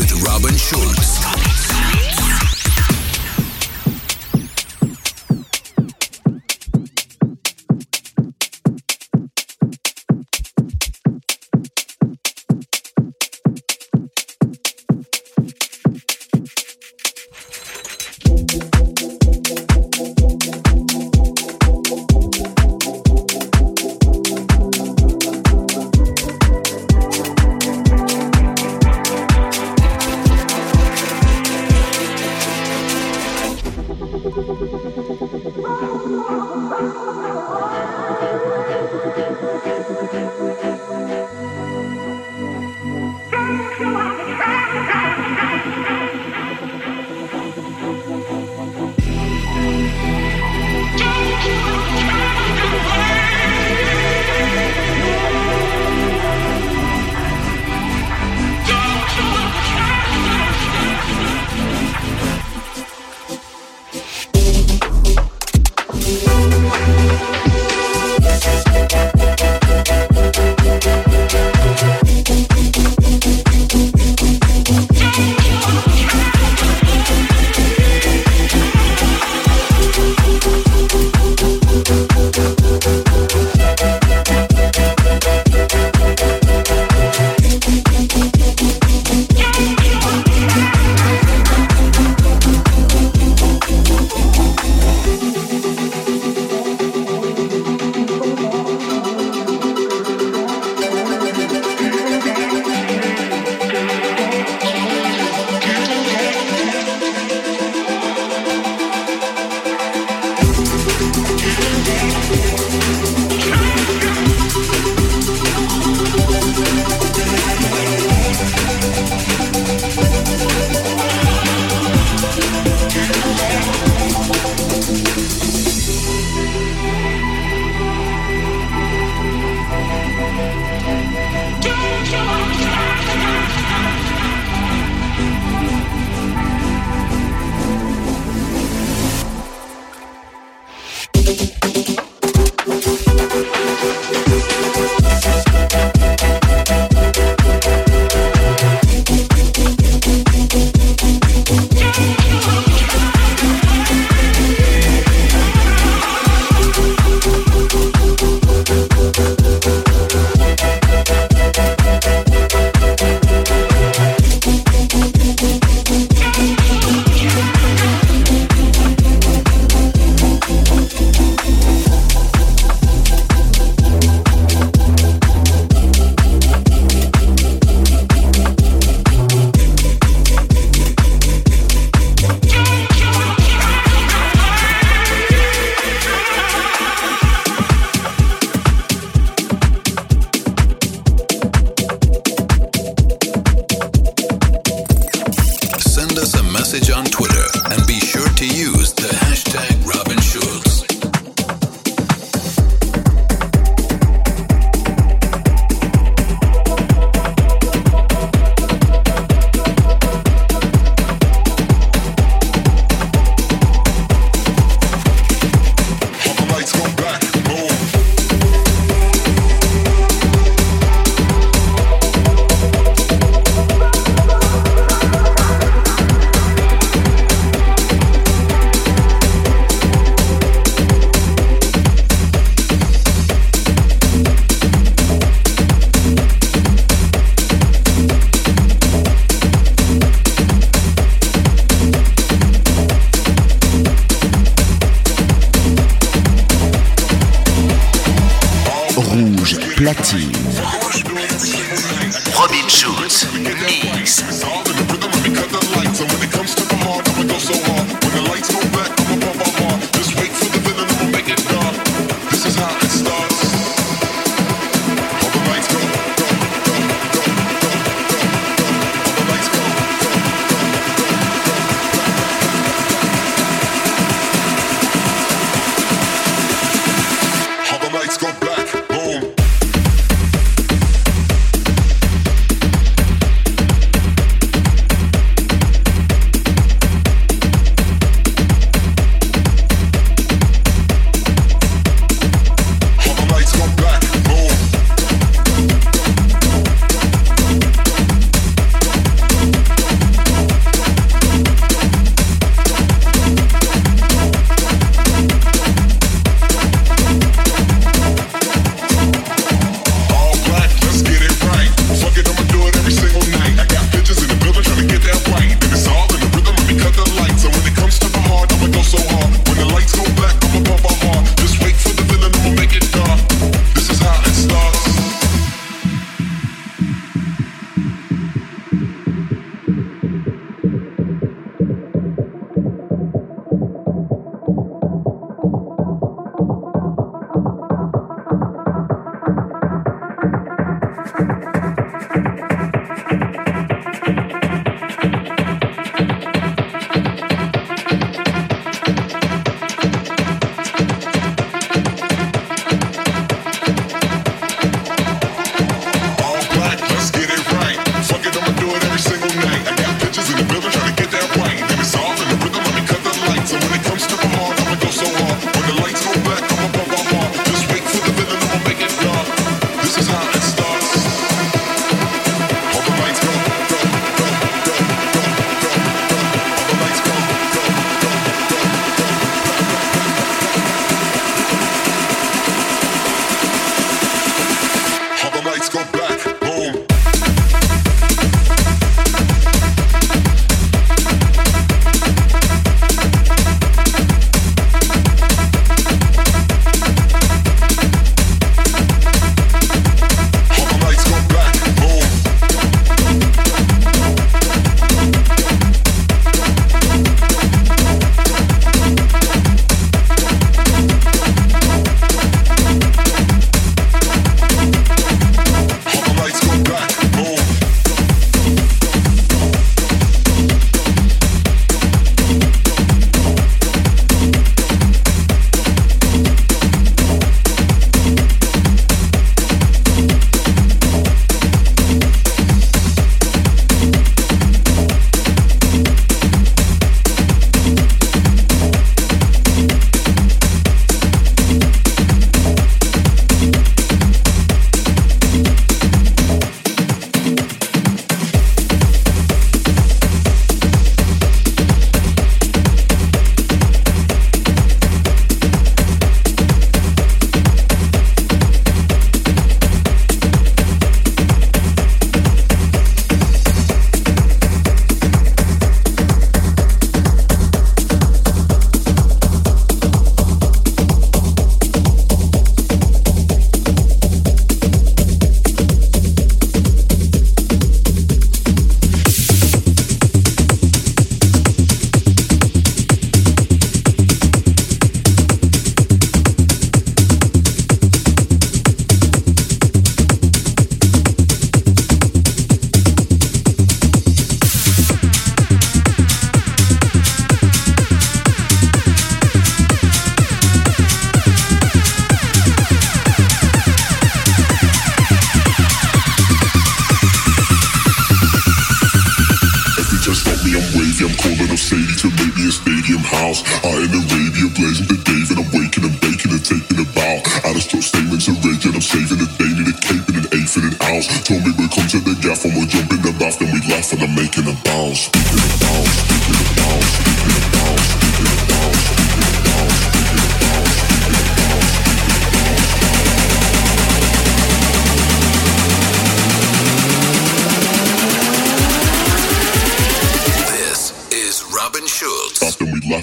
With Robin Schulz.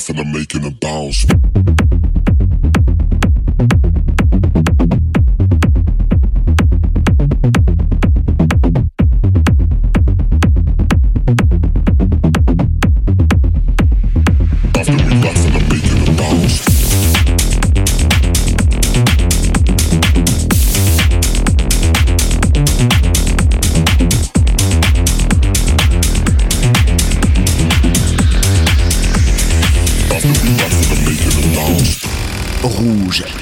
and I'm making a bounce.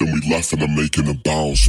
then we left and I'm making a bounce.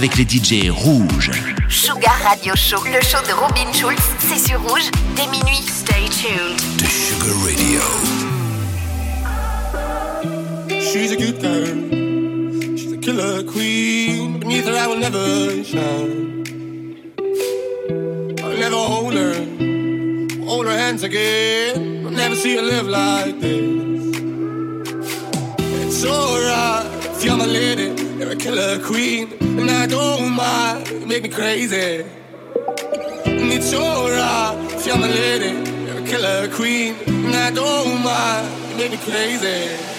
Avec les DJ rouges. Sugar Radio Show, le show de Robin Schulz, c'est sur rouge dès minuit. Stay tuned. The Sugar Radio. She's a good girl. She's a killer queen. Beneath her, I will never shine. I'll never hold her. Hold her hands again. I'll never see her live like this. It's alright if you're my lady. You're a killer queen. And I don't mind. You make me crazy. And it's alright if you're my lady. You're a killer queen. And I don't mind. You make me crazy.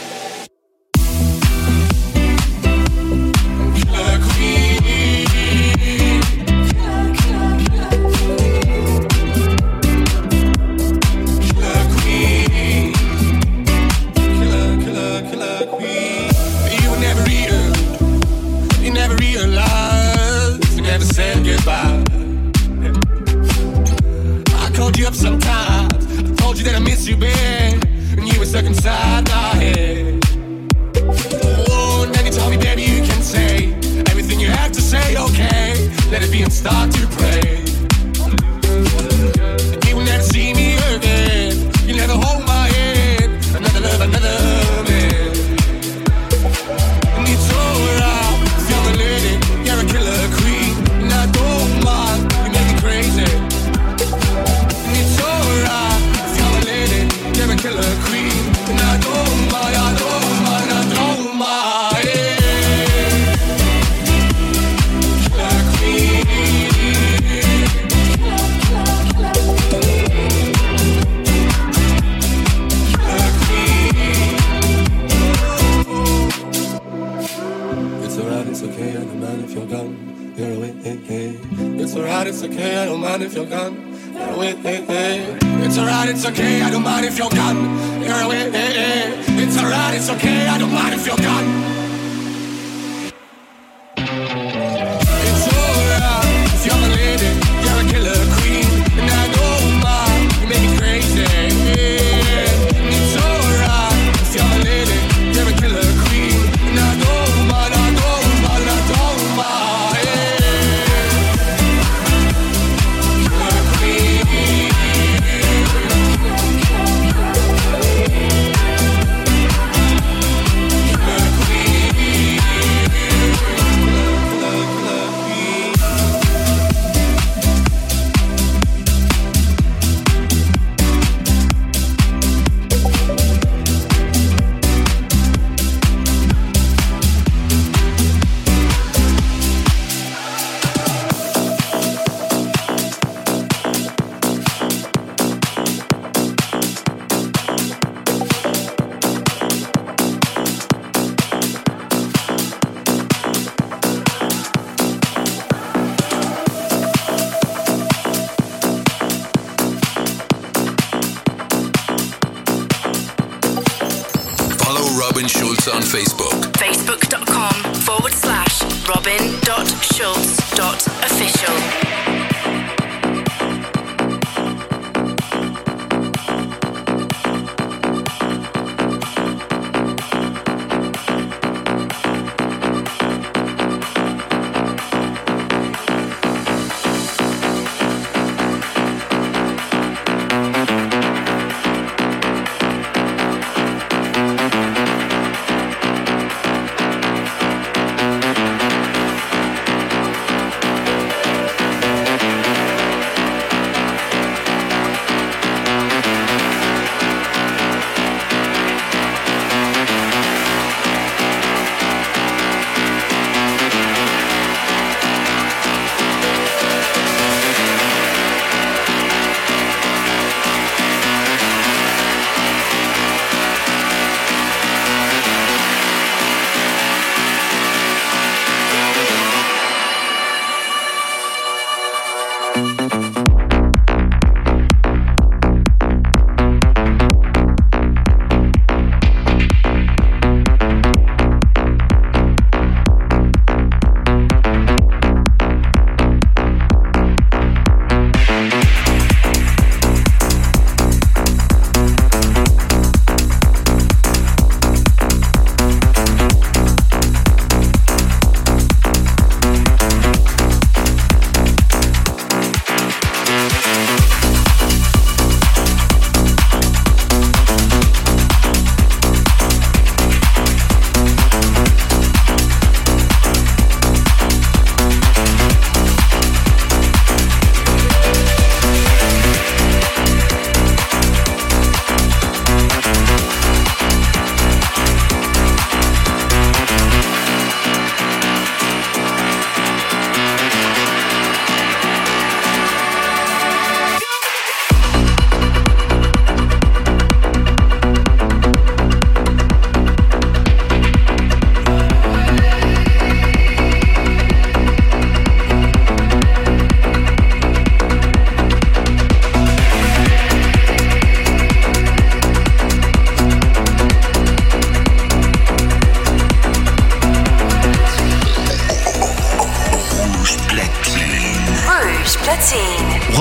It's okay, I don't mind if you're gone. You're away, hey, hey. It's alright, it's okay, I don't mind if you're gone. You're away, hey, hey. It's alright, it's okay, I don't mind if you're gone. You're away, hey, hey. It's alright, it's okay, I don't mind if you're gone.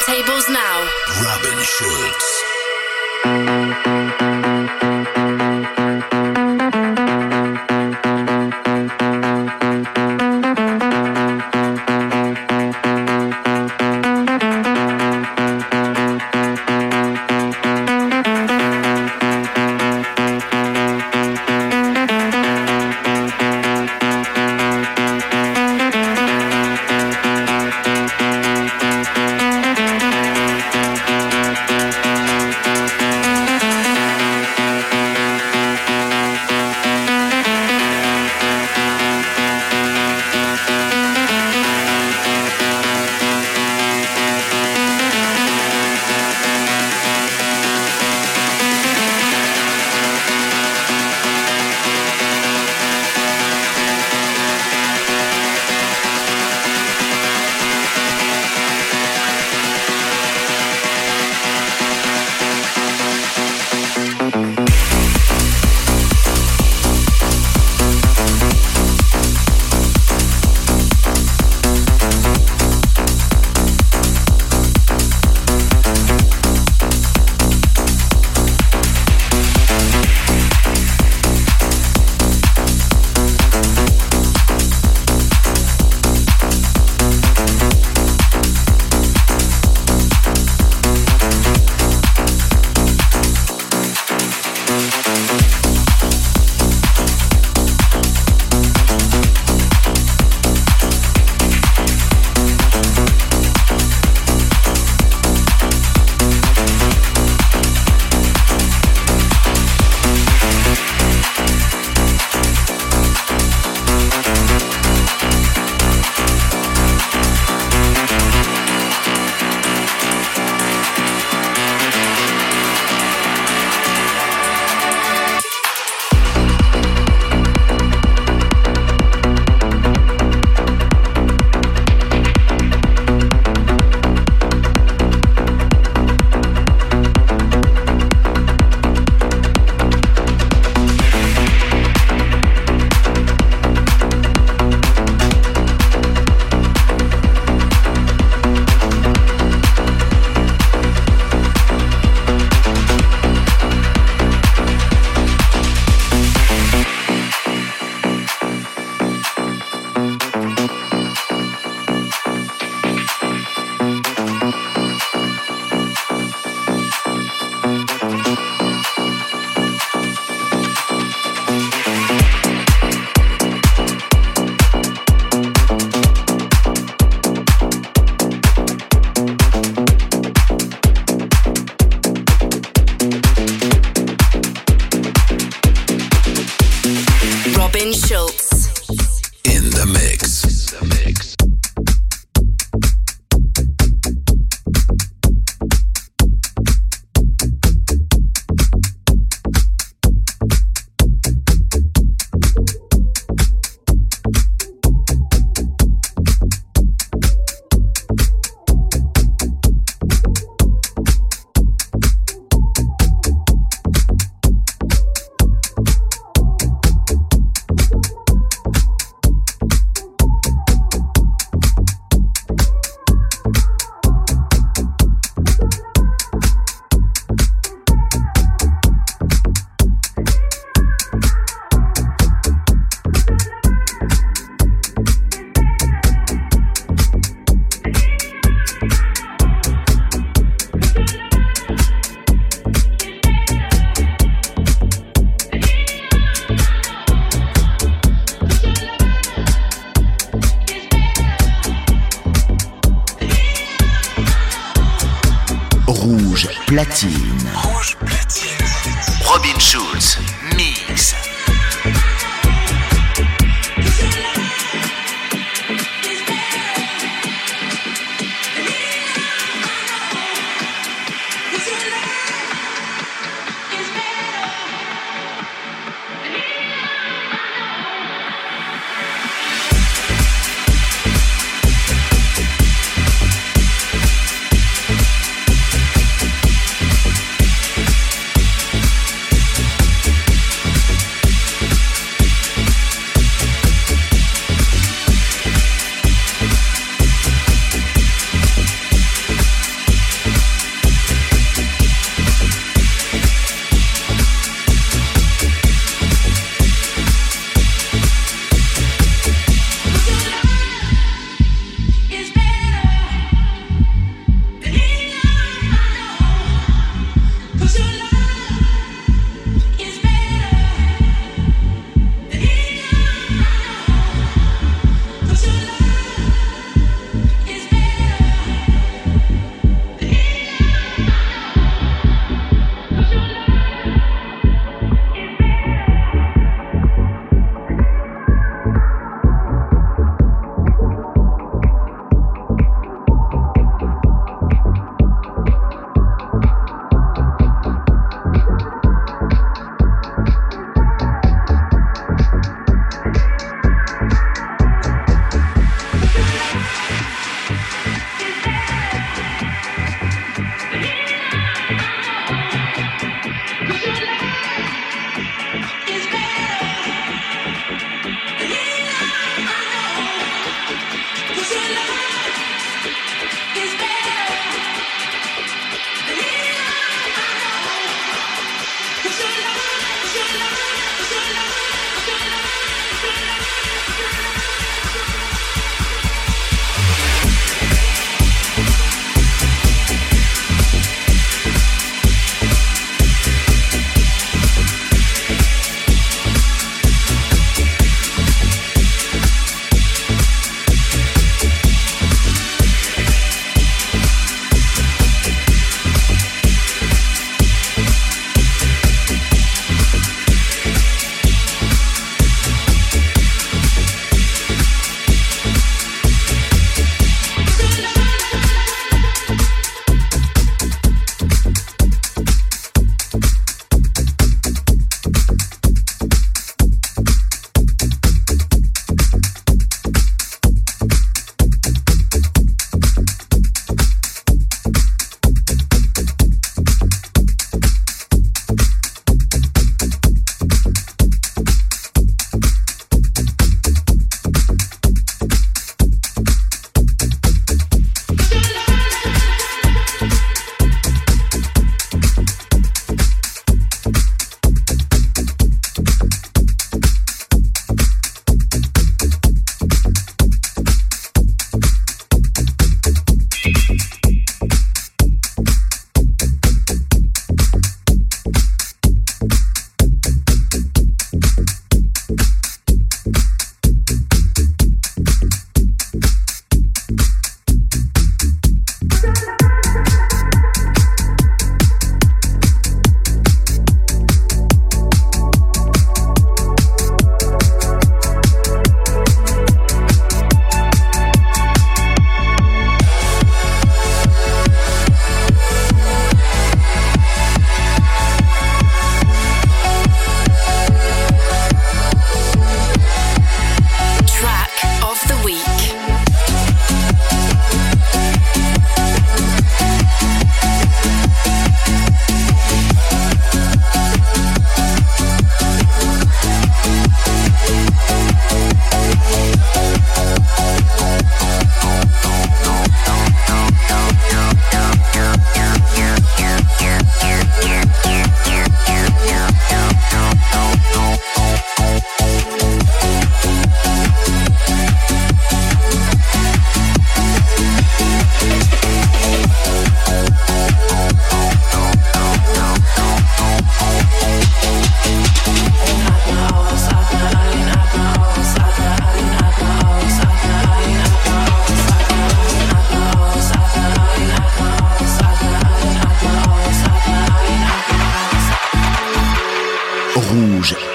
Turntables now. Robin Schulz.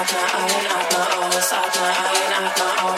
atma, ein my aus, Atma ein, my aus.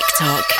TikTok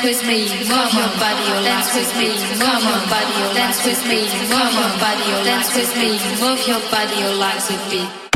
Dance with me, move your body, oh, dance with me, move your body, oh, dance with me, move your body, oh, dance with me, move your body, your legs with beat.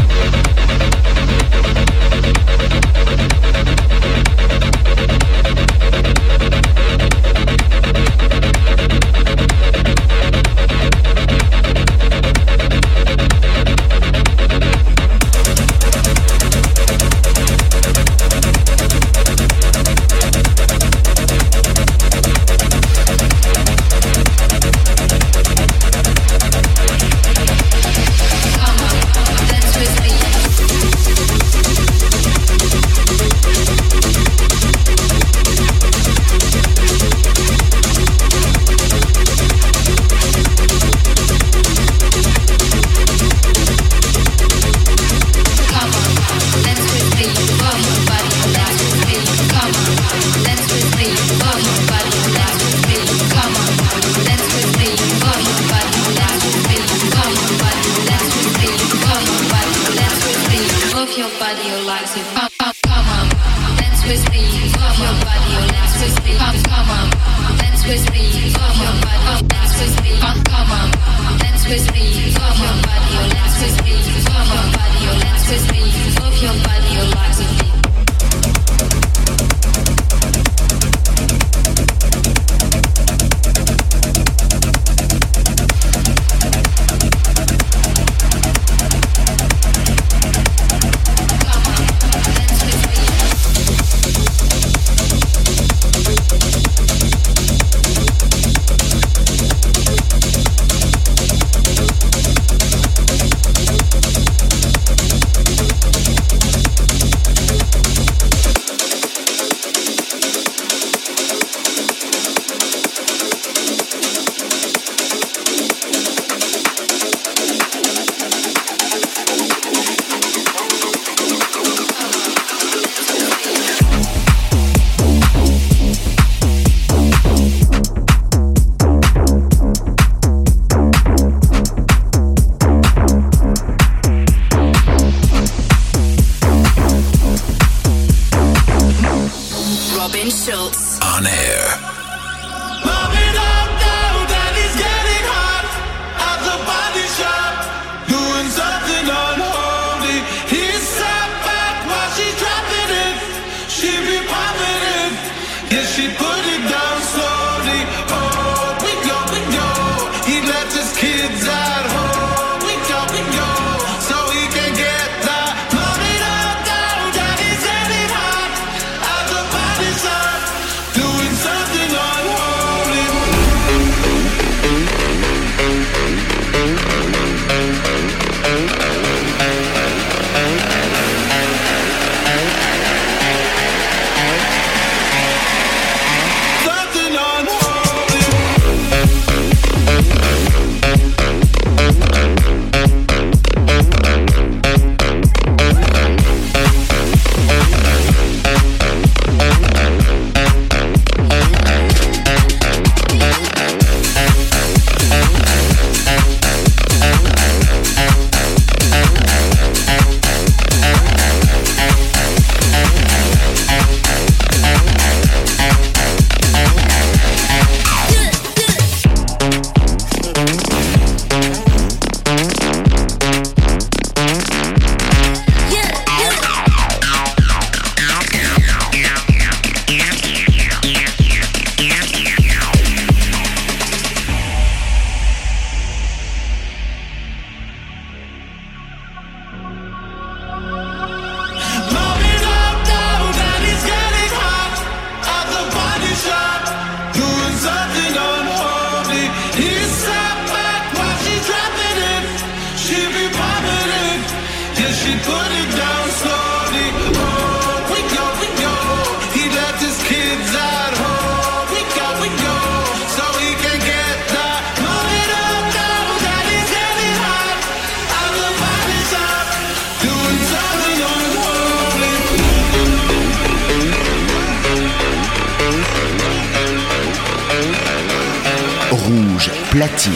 platine.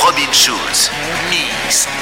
Robin Schulz, Mix.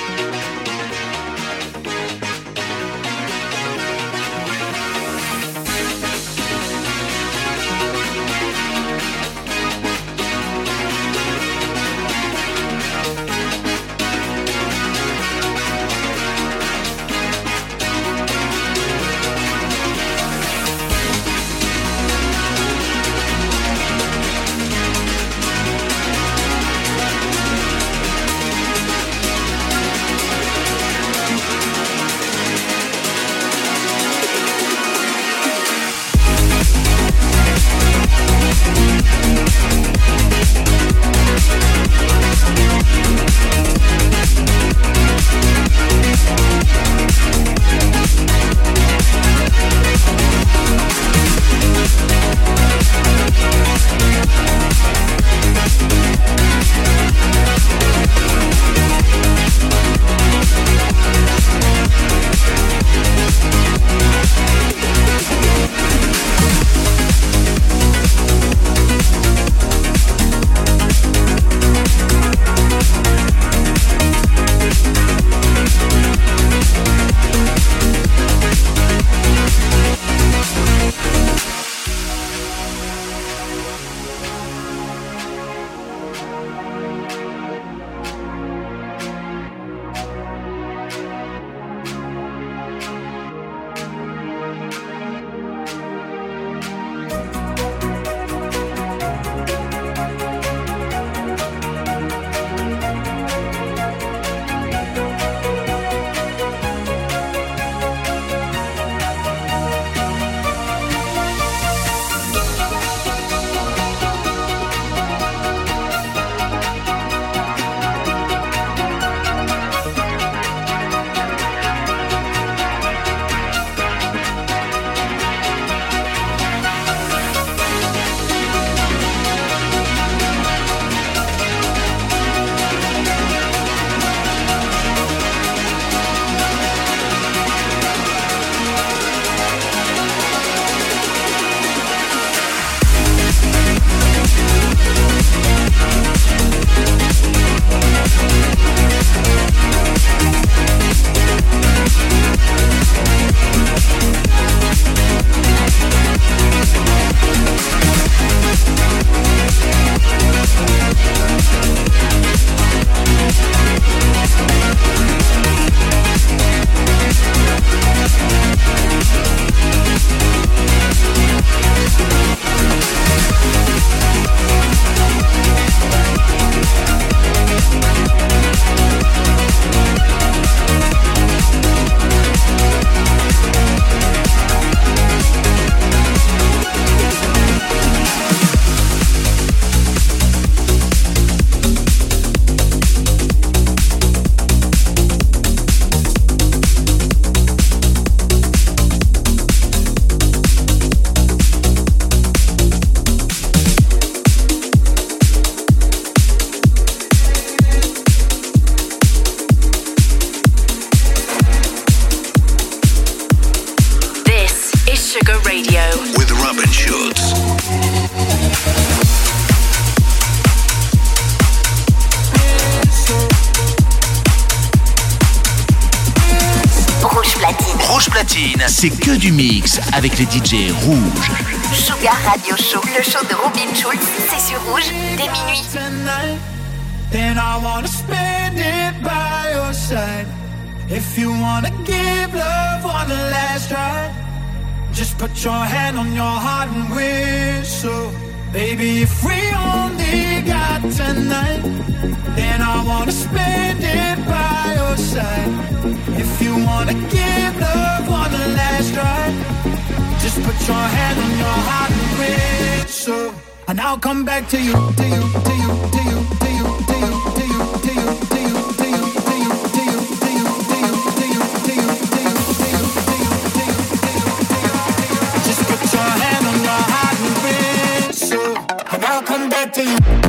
Du mix avec les DJ rouges. Sugar Radio Show, le show de Robin Schulz, c'est sur Rouge dès minuit. Then I wanna spend it by your side. If you wanna give love one last try, just put your hand on your heart and whistle. Baby, if we only got tonight, then I wanna spend it by your side. If you wanna give love just put your hand on your heart and whistle. And I'll come back to you, to you, to you, to you, to you, to you, to you, to you, Just put your hand on your heart and and I'll come back to you.